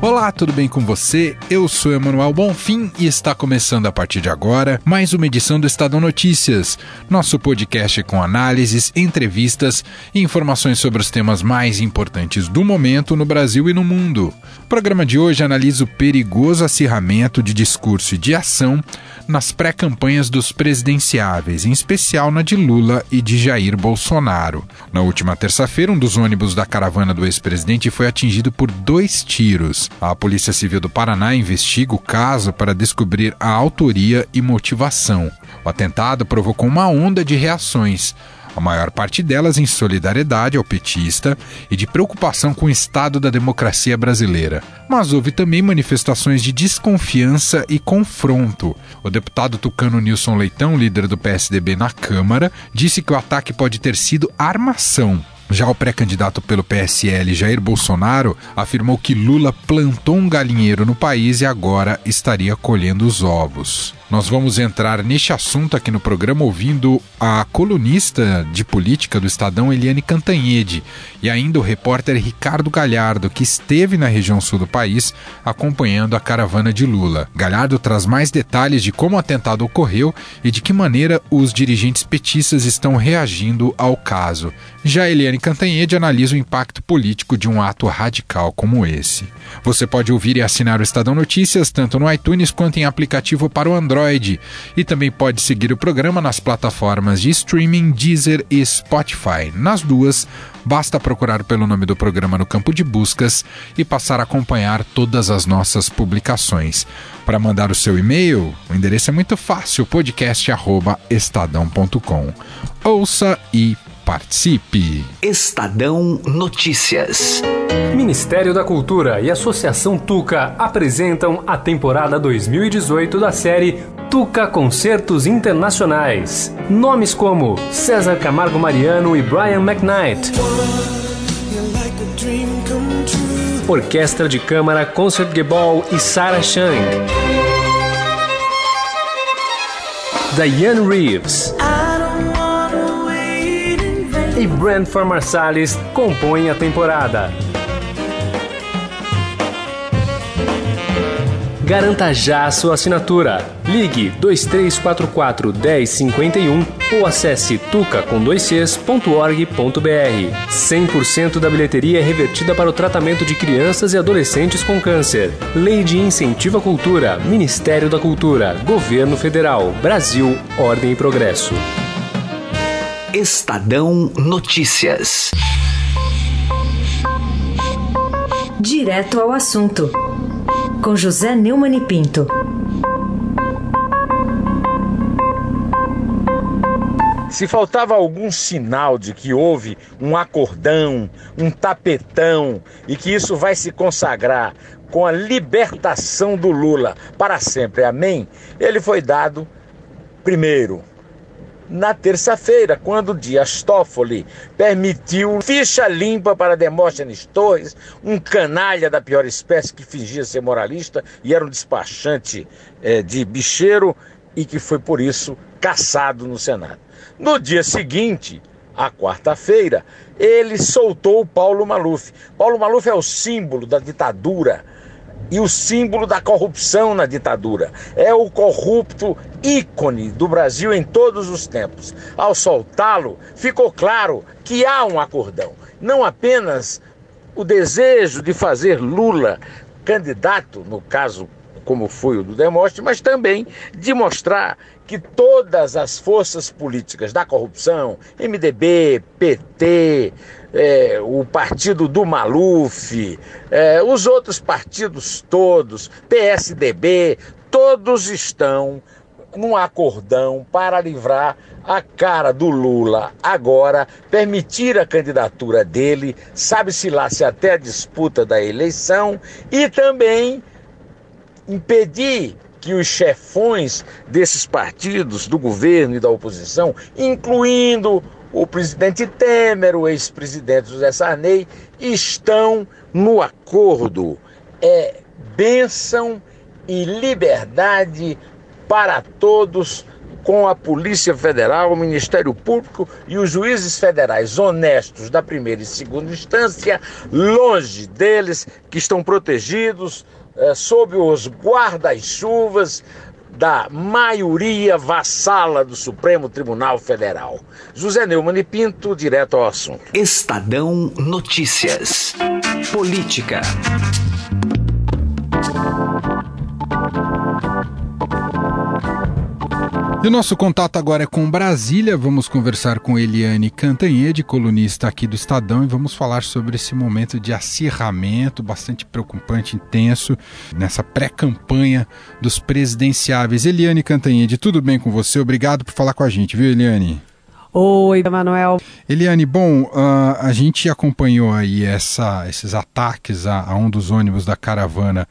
Olá, tudo bem com você? Eu sou Emanuel Bonfim e está começando a partir de agora mais uma edição do Estadão Notícias, nosso podcast com análises, entrevistas e informações sobre os temas mais importantes do momento no Brasil e no mundo. O programa de hoje analisa o perigoso acirramento de discurso e de ação nas pré-campanhas dos presidenciáveis, em especial na de Lula e de Jair Bolsonaro. Na última terça-feira, um dos ônibus da caravana do ex-presidente foi atingido por dois tiros. A Polícia Civil do Paraná investiga o caso para descobrir a autoria e motivação. O atentado provocou uma onda de reações a maior parte delas em solidariedade ao petista e de preocupação com o estado da democracia brasileira. Mas houve também manifestações de desconfiança e confronto. O deputado tucano Nilson Leitão, líder do PSDB na Câmara, disse que o ataque pode ter sido armação. Já o pré-candidato pelo PSL, Jair Bolsonaro, afirmou que Lula plantou um galinheiro no país e agora estaria colhendo os ovos. Nós vamos entrar neste assunto aqui no programa ouvindo a colunista de política do Estadão, Eliane Cantanhede, e ainda o repórter Ricardo Galhardo, que esteve na região sul do país acompanhando a caravana de Lula. Galhardo traz mais detalhes de como o atentado ocorreu e de que maneira os dirigentes petistas estão reagindo ao caso. Já Eliane Cantanhede analisa o impacto político de um ato radical como esse. Você pode ouvir e assinar o Estadão Notícias tanto no iTunes quanto em aplicativo para o Android. E também pode seguir o programa nas plataformas de streaming Deezer e Spotify. Nas duas, basta procurar pelo nome do programa no campo de buscas e passar a acompanhar todas as nossas publicações. Para mandar o seu e-mail, o endereço é muito fácil: podcast@estadão.com. Ouça e participe. Estadão Notícias. Ministério da Cultura e Associação Tuca apresentam a temporada 2018 da série Tuca Concertos Internacionais. Nomes como César Camargo Mariano e Brian McKnight. Orquestra de Câmara Concert Gebol e Sarah Chang. Diane Reeves. Brentford Marsalis compõem a temporada. Garanta já sua assinatura. Ligue 2344 1051 ou acesse tuca.org.br. 100% da bilheteria é revertida para o tratamento de crianças e adolescentes com câncer. Lei de Incentivo à Cultura, Ministério da Cultura, Governo Federal, Brasil, Ordem e Progresso. Estadão Notícias. Direto ao assunto com José Neumann e Pinto. Se faltava algum sinal de que houve um acordão, um tapetão e que isso vai se consagrar com a libertação do Lula para sempre, amém? Ele foi dado primeiro na terça-feira, quando Dias Toffoli permitiu ficha limpa para Demóstenes Torres, um canalha da pior espécie que fingia ser moralista e era um despachante é, de bicheiro e que foi por isso caçado no Senado. No dia seguinte, a quarta-feira, ele soltou Paulo Maluf. Paulo Maluf é o símbolo da ditadura e o símbolo da corrupção na ditadura. É o corrupto ícone do Brasil em todos os tempos. Ao soltá-lo, ficou claro que há um acordão. Não apenas o desejo de fazer Lula candidato, no caso como foi o do Demóstenes, mas também de mostrar que todas as forças políticas da corrupção, MDB, PT, é, o partido do Maluf, é, os outros partidos todos, PSDB, todos estão num acordão para livrar a cara do Lula. Agora, permitir a candidatura dele, sabe-se lá se até a disputa da eleição, e também impedir que os chefões desses partidos, do governo e da oposição, incluindo o presidente Temer, o ex-presidente José Sarney, estão no acordo. É bênção e liberdade para todos com a Polícia Federal, o Ministério Público e os juízes federais honestos da primeira e segunda instância, longe deles que estão protegidos é, sob os guarda-chuvas da maioria vassala do Supremo Tribunal Federal. José Neumann e Pinto, direto ao assunto. Estadão Notícias. Política. E o nosso contato agora é com Brasília. Vamos conversar com Eliane Cantanhede, colunista aqui do Estadão, e vamos falar sobre esse momento de acirramento bastante preocupante, intenso, nessa pré-campanha dos presidenciáveis. Eliane Cantanhede, tudo bem com você? Obrigado por falar com a gente, viu, Eliane? Oi, Manuel. Eliane, bom, uh, a gente acompanhou aí essa, esses ataques a, a um dos ônibus da caravana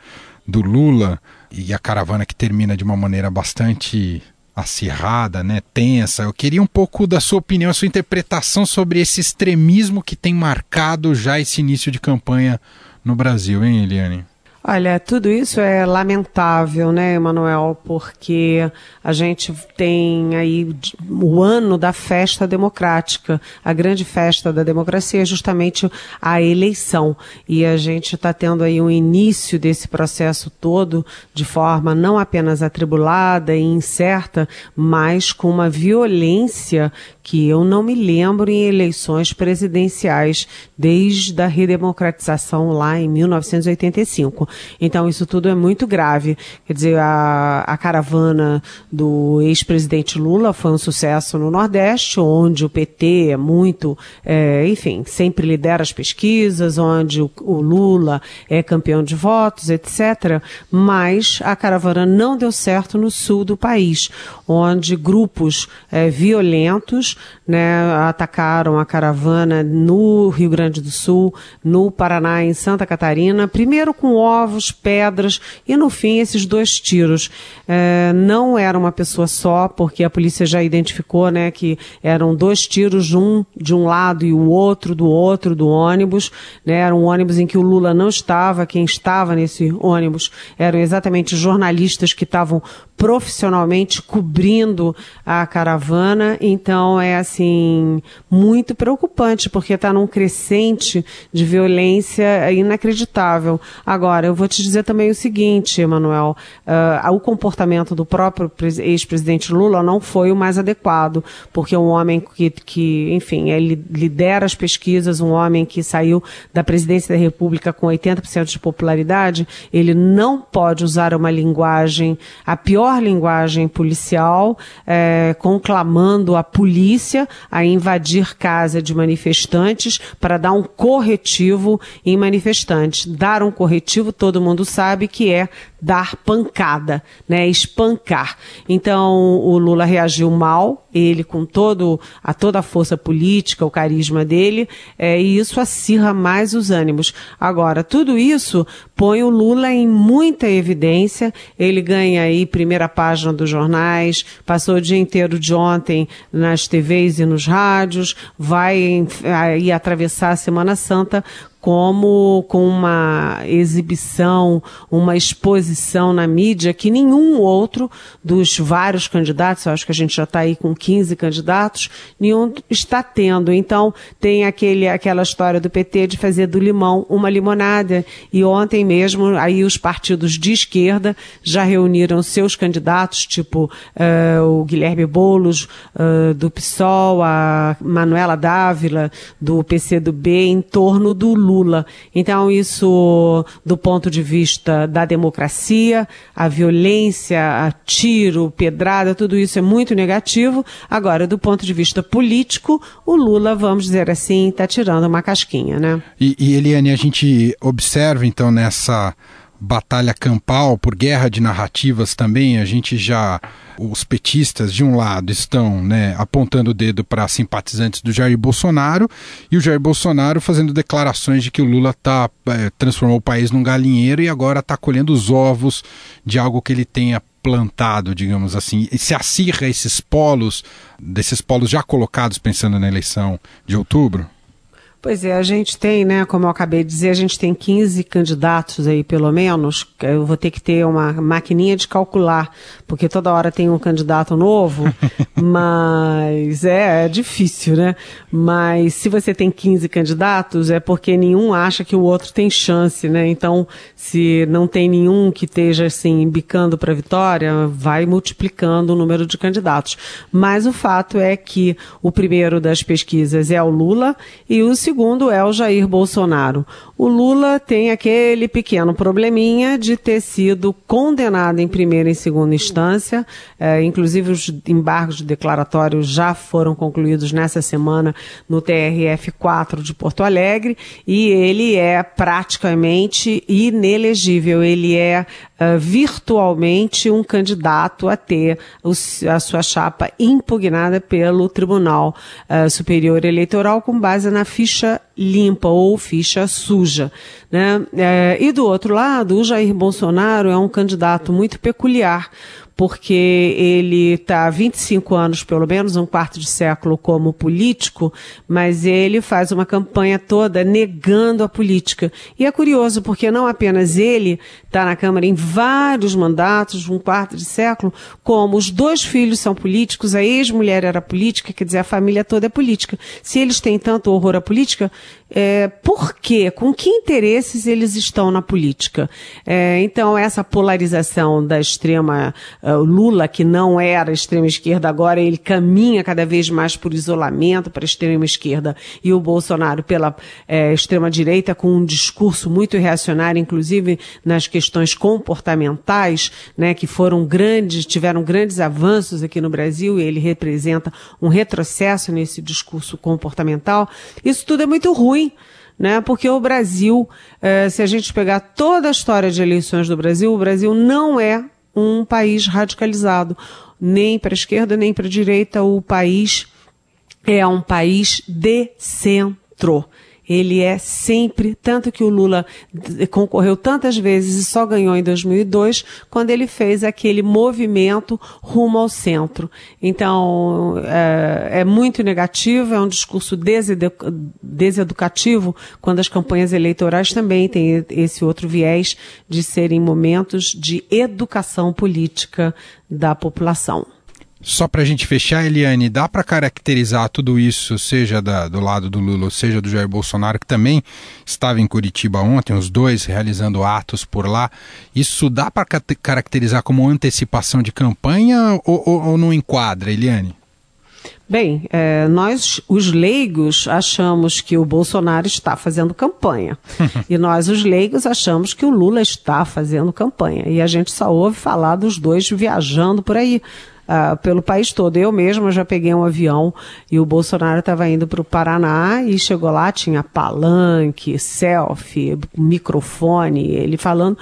do Lula e a caravana que termina de uma maneira bastante acirrada, né, tensa. Eu queria um pouco da sua opinião, a sua interpretação sobre esse extremismo que tem marcado já esse início de campanha no Brasil, hein, Eliane? Olha, tudo isso é lamentável, né, Emanuel? Porque a gente tem aí o ano da festa democrática. A grande festa da democracia é justamente a eleição. E a gente está tendo aí um início desse processo todo de forma não apenas atribulada e incerta, mas com uma violência que eu não me lembro em eleições presidenciais desde a redemocratização lá em 1985. Então isso tudo é muito grave. Quer dizer, a, a caravana do ex-presidente Lula foi um sucesso no Nordeste, onde o PT é muito, é, enfim, sempre lidera as pesquisas, onde o, o Lula é campeão de votos, etc. Mas a caravana não deu certo no sul do país, onde grupos é, violentos né, atacaram a caravana no Rio Grande do Sul, no Paraná, em Santa Catarina, primeiro com ovos, pedras e no fim esses dois tiros. É, não era uma pessoa só, porque a polícia já identificou né, que eram dois tiros, um de um lado e o outro do outro do ônibus. Né, era um ônibus em que o Lula não estava, quem estava nesse ônibus eram exatamente jornalistas que estavam profissionalmente cobrindo a caravana. Então é assim muito preocupante porque está num crescente de violência inacreditável. Agora eu vou te dizer também o seguinte, Emanuel, uh, o comportamento do próprio ex-presidente Lula não foi o mais adequado, porque um homem que, que enfim, ele lidera as pesquisas, um homem que saiu da presidência da República com 80% de popularidade, ele não pode usar uma linguagem, a pior linguagem policial, é, conclamando a polícia a invadir casa de manifestantes para dar um corretivo em manifestantes. Dar um corretivo, todo mundo sabe que é dar pancada, né, espancar. Então o Lula reagiu mal, ele com todo a toda a força política, o carisma dele, é, e isso acirra mais os ânimos. Agora tudo isso põe o Lula em muita evidência. Ele ganha aí primeira página dos jornais, passou o dia inteiro de ontem nas TVs e nos rádios, vai aí atravessar a Semana Santa como com uma exibição, uma exposição na mídia que nenhum outro dos vários candidatos, eu acho que a gente já está aí com 15 candidatos, nenhum está tendo. Então, tem aquele, aquela história do PT de fazer do limão uma limonada. E ontem mesmo, aí os partidos de esquerda já reuniram seus candidatos, tipo uh, o Guilherme Boulos, uh, do PSOL, a Manuela Dávila, do PCdoB, em torno do Lula Lula. Então, isso, do ponto de vista da democracia, a violência, a tiro, pedrada, tudo isso é muito negativo. Agora, do ponto de vista político, o Lula, vamos dizer assim, está tirando uma casquinha, né? E, e Eliane, a gente observa então nessa batalha campal por guerra de narrativas também, a gente já os petistas, de um lado, estão né, apontando o dedo para simpatizantes do Jair Bolsonaro e o Jair Bolsonaro fazendo declarações de que o Lula tá, é, transformou o país num galinheiro e agora está colhendo os ovos de algo que ele tenha plantado, digamos assim, e se acirra esses polos, desses polos já colocados pensando na eleição de outubro? Pois é, a gente tem, né, como eu acabei de dizer, a gente tem 15 candidatos aí, pelo menos. Eu vou ter que ter uma maquininha de calcular, porque toda hora tem um candidato novo, mas é, é difícil, né? Mas se você tem 15 candidatos, é porque nenhum acha que o outro tem chance, né? Então, se não tem nenhum que esteja assim bicando para a vitória, vai multiplicando o número de candidatos. Mas o fato é que o primeiro das pesquisas é o Lula e o segundo é o Jair Bolsonaro. O Lula tem aquele pequeno probleminha de ter sido condenado em primeira e segunda instância, é, inclusive os embargos declaratórios já foram concluídos nessa semana no TRF4 de Porto Alegre. E ele é praticamente inelegível, ele é uh, virtualmente um candidato a ter a sua chapa impugnada pelo Tribunal uh, Superior Eleitoral com base na ficha limpa ou ficha suja. Né? É, e do outro lado, o Jair Bolsonaro é um candidato muito peculiar, porque ele está há 25 anos, pelo menos um quarto de século, como político, mas ele faz uma campanha toda negando a política. E é curioso, porque não apenas ele está na Câmara em vários mandatos, um quarto de século, como os dois filhos são políticos, a ex-mulher era política, quer dizer, a família toda é política. Se eles têm tanto horror à política, é, por quê? Com que interesses eles estão na política? É, então, essa polarização da extrema uh, Lula, que não era extrema esquerda, agora ele caminha cada vez mais por isolamento para a extrema esquerda, e o Bolsonaro pela é, extrema direita, com um discurso muito reacionário, inclusive nas questões comportamentais, né, que foram grandes, tiveram grandes avanços aqui no Brasil, e ele representa um retrocesso nesse discurso comportamental. Isso tudo é muito ruim né? Porque o Brasil, eh, se a gente pegar toda a história de eleições do Brasil, o Brasil não é um país radicalizado, nem para a esquerda nem para a direita. O país é um país de centro. Ele é sempre, tanto que o Lula concorreu tantas vezes e só ganhou em 2002, quando ele fez aquele movimento rumo ao centro. Então, é, é muito negativo, é um discurso desedu deseducativo, quando as campanhas eleitorais também têm esse outro viés de serem momentos de educação política da população. Só para a gente fechar, Eliane, dá para caracterizar tudo isso, seja da, do lado do Lula, seja do Jair Bolsonaro, que também estava em Curitiba ontem, os dois realizando atos por lá. Isso dá para caracterizar como antecipação de campanha ou, ou, ou não enquadra, Eliane? Bem, é, nós, os leigos, achamos que o Bolsonaro está fazendo campanha. e nós, os leigos, achamos que o Lula está fazendo campanha. E a gente só ouve falar dos dois viajando por aí uh, pelo país todo. Eu mesma já peguei um avião e o Bolsonaro estava indo para o Paraná e chegou lá, tinha palanque, selfie, microfone, ele falando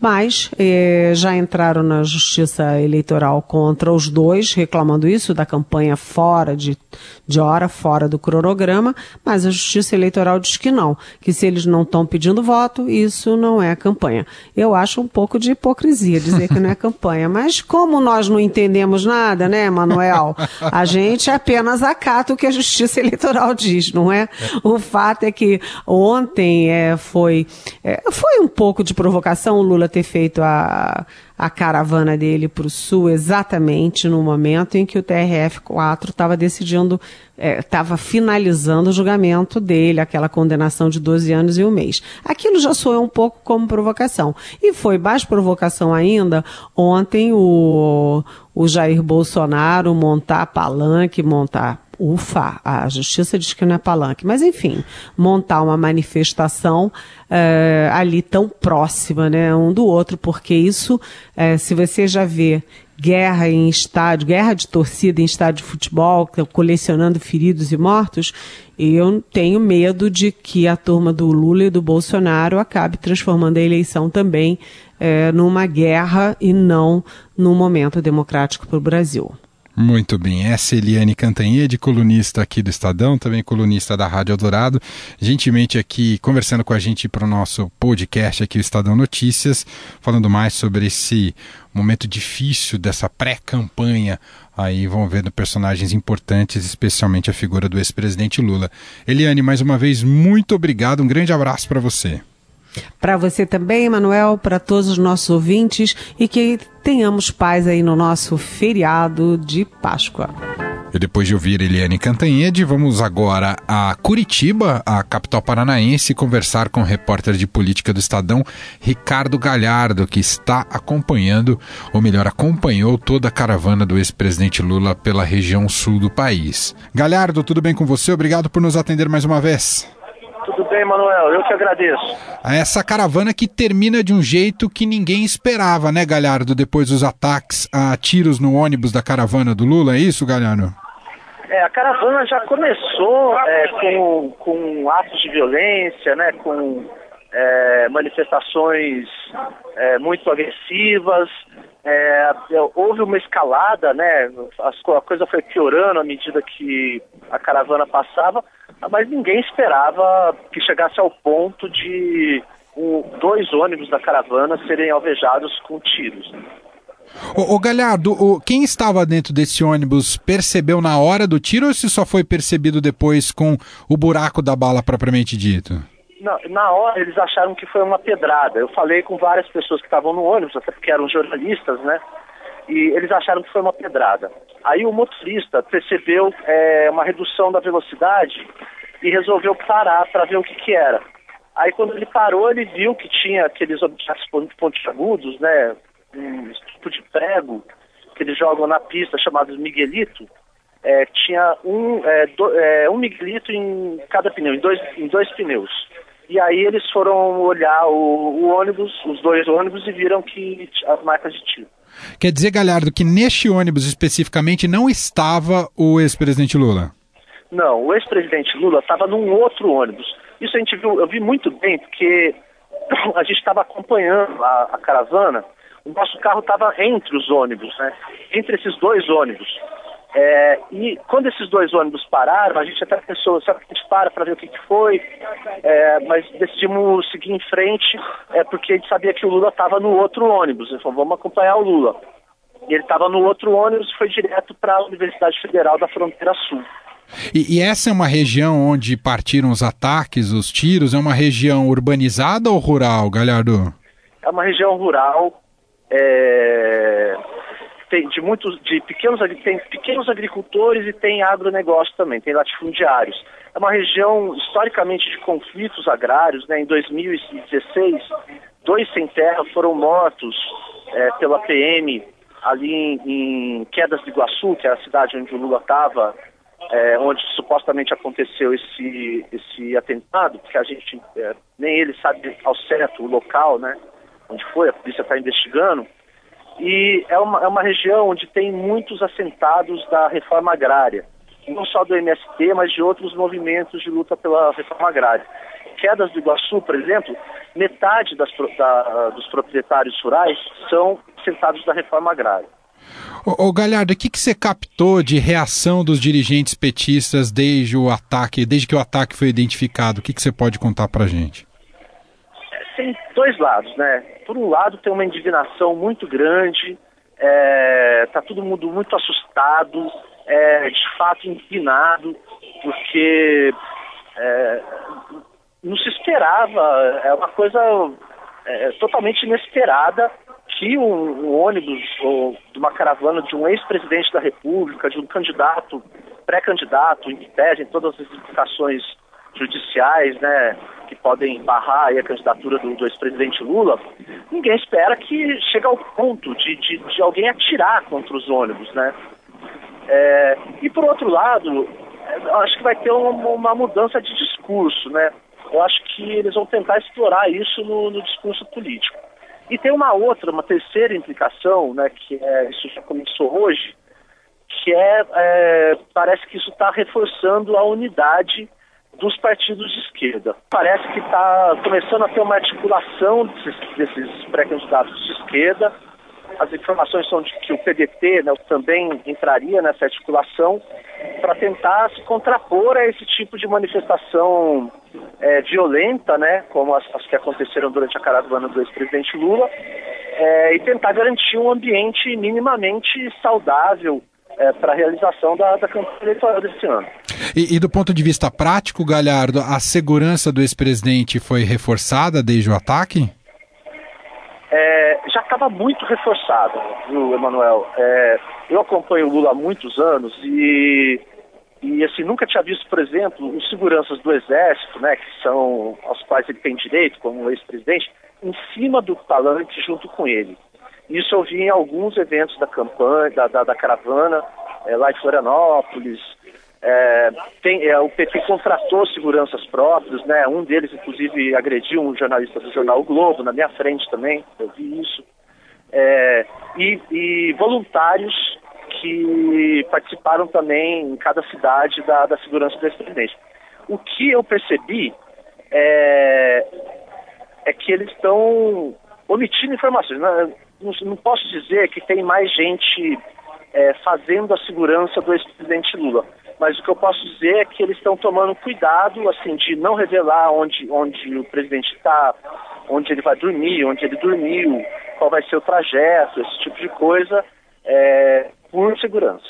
mas eh, já entraram na justiça eleitoral contra os dois, reclamando isso da campanha fora de, de hora, fora do cronograma, mas a justiça eleitoral diz que não, que se eles não estão pedindo voto, isso não é campanha. Eu acho um pouco de hipocrisia dizer que não é campanha, mas como nós não entendemos nada, né, Manuel? A gente apenas acata o que a justiça eleitoral diz, não é? O fato é que ontem é, foi, é, foi um pouco de provocação, o Lula ter feito a, a caravana dele para o sul exatamente no momento em que o TRF-4 estava decidindo, estava é, finalizando o julgamento dele, aquela condenação de 12 anos e um mês. Aquilo já soou um pouco como provocação. E foi mais provocação ainda ontem o, o Jair Bolsonaro montar palanque, montar ufa, a justiça diz que não é palanque, mas enfim, montar uma manifestação uh, ali tão próxima, né, um do outro, porque isso, uh, se você já vê guerra em estádio, guerra de torcida em estádio de futebol, colecionando feridos e mortos, eu tenho medo de que a turma do Lula e do Bolsonaro acabe transformando a eleição também uh, numa guerra e não num momento democrático para o Brasil. Muito bem, essa é Eliane Cantanhede, colunista aqui do Estadão, também colunista da Rádio Eldorado, gentilmente aqui conversando com a gente para o nosso podcast aqui, o Estadão Notícias, falando mais sobre esse momento difícil dessa pré-campanha aí vão vendo personagens importantes, especialmente a figura do ex-presidente Lula. Eliane, mais uma vez, muito obrigado, um grande abraço para você. Para você também, Manuel, para todos os nossos ouvintes e que tenhamos paz aí no nosso feriado de Páscoa. E depois de ouvir Eliane Cantanhede, vamos agora a Curitiba, a capital paranaense, conversar com o repórter de política do Estadão, Ricardo Galhardo, que está acompanhando, ou melhor, acompanhou toda a caravana do ex-presidente Lula pela região sul do país. Galhardo, tudo bem com você? Obrigado por nos atender mais uma vez. Tudo bem, Manuel. Eu que agradeço. Essa caravana que termina de um jeito que ninguém esperava, né, Galhardo? Depois dos ataques a tiros no ônibus da caravana do Lula, é isso, Galhardo? É, a caravana já começou é, com, com atos de violência, né, com é, manifestações é, muito agressivas. É, houve uma escalada, né, a coisa foi piorando à medida que a caravana passava mas ninguém esperava que chegasse ao ponto de dois ônibus da caravana serem alvejados com tiros. Ô, ô Galhardo, o, quem estava dentro desse ônibus percebeu na hora do tiro ou se só foi percebido depois com o buraco da bala propriamente dito? Na, na hora eles acharam que foi uma pedrada. Eu falei com várias pessoas que estavam no ônibus, até porque eram jornalistas, né? E eles acharam que foi uma pedrada. Aí o motorista percebeu é, uma redução da velocidade e resolveu parar para ver o que, que era. Aí quando ele parou, ele viu que tinha aqueles objetos pontiagudos, né, um tipo de prego que eles jogam na pista chamados Miguelito. É, tinha um, é, do, é, um Miguelito em cada pneu, em dois, em dois pneus. E aí eles foram olhar o, o ônibus, os dois ônibus, e viram que as marcas de tiro. Quer dizer, Galhardo, que neste ônibus especificamente não estava o ex-presidente Lula? Não, o ex-presidente Lula estava num outro ônibus. Isso a gente viu, eu vi muito bem, porque a gente estava acompanhando a, a, caravana, o nosso carro estava entre os ônibus, né? Entre esses dois ônibus. É, e quando esses dois ônibus pararam, a gente até pensou, será que a gente para para ver o que, que foi? É, mas decidimos seguir em frente, é, porque a gente sabia que o Lula estava no outro ônibus. Ele falou, vamos acompanhar o Lula. E ele estava no outro ônibus e foi direto para a Universidade Federal da Fronteira Sul. E, e, essa é uma região onde partiram os ataques, os tiros? É uma região urbanizada ou rural, Galhardo? É uma região rural. É... Tem de muitos, de pequenos, tem pequenos agricultores e tem agronegócio também, tem latifundiários. É uma região historicamente de conflitos agrários. Né? Em 2016, dois sem terra foram mortos é, pela PM ali em, em Quedas do Iguaçu, que é a cidade onde o Lula estava é, onde supostamente aconteceu esse, esse atentado, porque a gente é, nem ele sabe ao certo o local, né, onde foi, a polícia está investigando. E é uma, é uma região onde tem muitos assentados da reforma agrária, não só do MST, mas de outros movimentos de luta pela reforma agrária. Quedas do Iguaçu, por exemplo, metade das, da, dos proprietários rurais são assentados da reforma agrária. Ô Galhardo, o que, que você captou de reação dos dirigentes petistas desde o ataque, desde que o ataque foi identificado? O que, que você pode contar pra gente? Dois lados, né? Por um lado tem uma indignação muito grande, é, tá todo mundo muito assustado, é, de fato indignado, porque é, não se esperava, é uma coisa é, totalmente inesperada que um, um ônibus ou de uma caravana de um ex-presidente da República, de um candidato, pré-candidato, em que pedem todas as implicações judiciais, né, que podem barrar a candidatura do, do ex-presidente Lula, ninguém espera que chegue ao ponto de, de, de alguém atirar contra os ônibus, né? É, e por outro lado, acho que vai ter uma, uma, mudança de discurso, né? Eu acho que eles vão tentar explorar isso no, no discurso político. E tem uma outra, uma terceira implicação, né, que é, isso já começou hoje, que é, é parece que isso está reforçando a unidade dos partidos de esquerda. Parece que está começando a ter uma articulação desses, desses pré-candidatos de esquerda as informações são de que o PDT né, também entraria nessa articulação para tentar se contrapor a esse tipo de manifestação é, violenta, né, como as, as, que aconteceram durante a caravana do ex-presidente Lula, é, e tentar garantir um ambiente minimamente saudável é, para a realização da, da, campanha eleitoral desse ano. E, e, do ponto de vista prático, Galhardo, a segurança do ex-presidente foi reforçada desde o ataque? É, já estava muito reforçada, viu, Emanuel? É, eu acompanho o Lula há muitos anos e, e assim, nunca tinha visto, por exemplo, os seguranças do Exército, né, que são aos quais ele tem direito como ex-presidente, em cima do talante junto com ele. Isso eu vi em alguns eventos da campanha, da, da, da caravana, é, lá em Florianópolis. É, tem, é, o PT contratou seguranças próprios, né? Um deles, inclusive, agrediu um jornalista do jornal o Globo, na minha frente também, eu vi isso. E, e, voluntários que participaram também em cada cidade da, da segurança do ex-presidente. O que eu percebi é, é que eles estão omitindo informações. Né? Não, não posso dizer que tem mais gente é, fazendo a segurança do ex-presidente Lula. Mas o que eu posso dizer é que eles estão tomando cuidado, assim, de não revelar onde, onde o presidente está, onde ele vai dormir, onde ele dormiu, qual vai ser o trajeto, esse tipo de coisa, é, por segurança.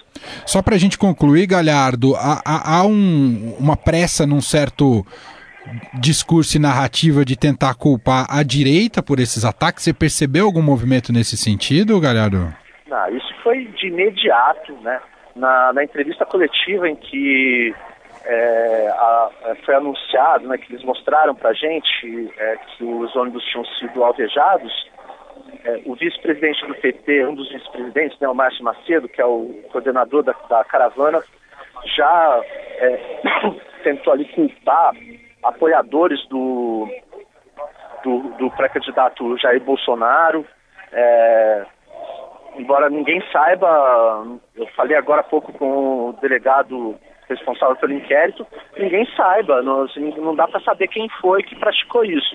Só para a gente concluir, Galhardo, há, há, um, uma pressa num certo discurso e narrativa de tentar culpar a direita por esses ataques? Você percebeu algum movimento nesse sentido, Galhardo? Não, isso foi de imediato, né? Na, na entrevista coletiva em que é, a, é, foi anunciado, né, que eles mostraram para a gente é, que os ônibus tinham sido alvejados, é, o vice-presidente do PT, um dos vice-presidentes, né, o Márcio Macedo, que é o coordenador da, da caravana, já é, tentou ali culpar apoiadores do, do, do pré-candidato Jair Bolsonaro. É, embora ninguém saiba, eu falei agora há pouco com o delegado responsável pelo inquérito, ninguém saiba, não, assim, não dá para saber quem foi que praticou isso.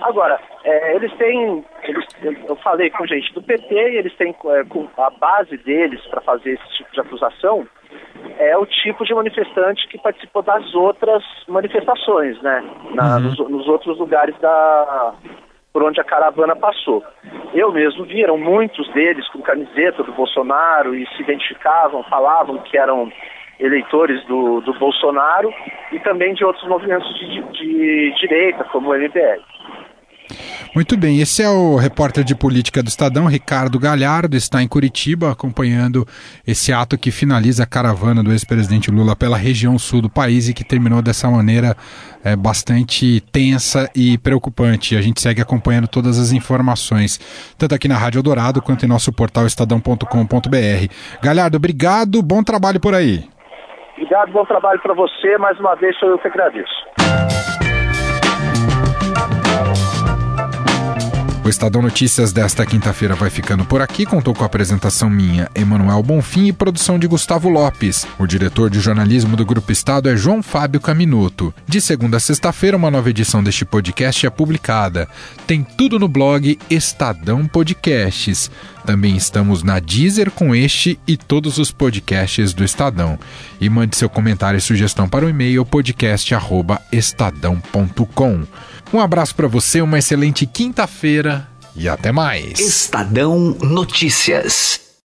Agora, é, eles têm, eles, eu falei com gente do PT, eles têm é, a base deles para fazer esse tipo de acusação o tipo de manifestante que participou das outras manifestações, né? Na, uhum. nos, nos, outros lugares da por onde a caravana passou. Eu mesmo vi, eram muitos deles com camiseta do Bolsonaro e se identificavam, falavam que eram eleitores do, do Bolsonaro e também de outros movimentos de, de direita, como o MBL. Muito bem, esse é o repórter de política do Estadão, Ricardo Galhardo, está em Curitiba acompanhando esse ato que finaliza a caravana do ex-presidente Lula pela região sul do país e que terminou dessa maneira é, bastante tensa e preocupante. A gente segue acompanhando todas as informações, tanto aqui na Rádio Eldorado quanto em nosso portal estadão.com.br. Galhardo, obrigado, bom trabalho por aí. Obrigado, bom trabalho para você. Mais uma vez, sou eu que agradeço. O Estadão Notícias desta quinta-feira vai ficando por aqui. Contou com a apresentação minha, Emanuel Bonfim, e produção de Gustavo Lopes. O diretor de jornalismo do Grupo Estado é João Fábio Caminuto. De segunda a sexta-feira, uma nova edição deste podcast é publicada. Tem tudo no blog Estadão Podcasts. Também estamos na Deezer com este e todos os podcasts do Estadão. E mande seu comentário e sugestão para o e-mail podcast@estadão.com. Um abraço para você, uma excelente quinta-feira e até mais. Estadão Notícias.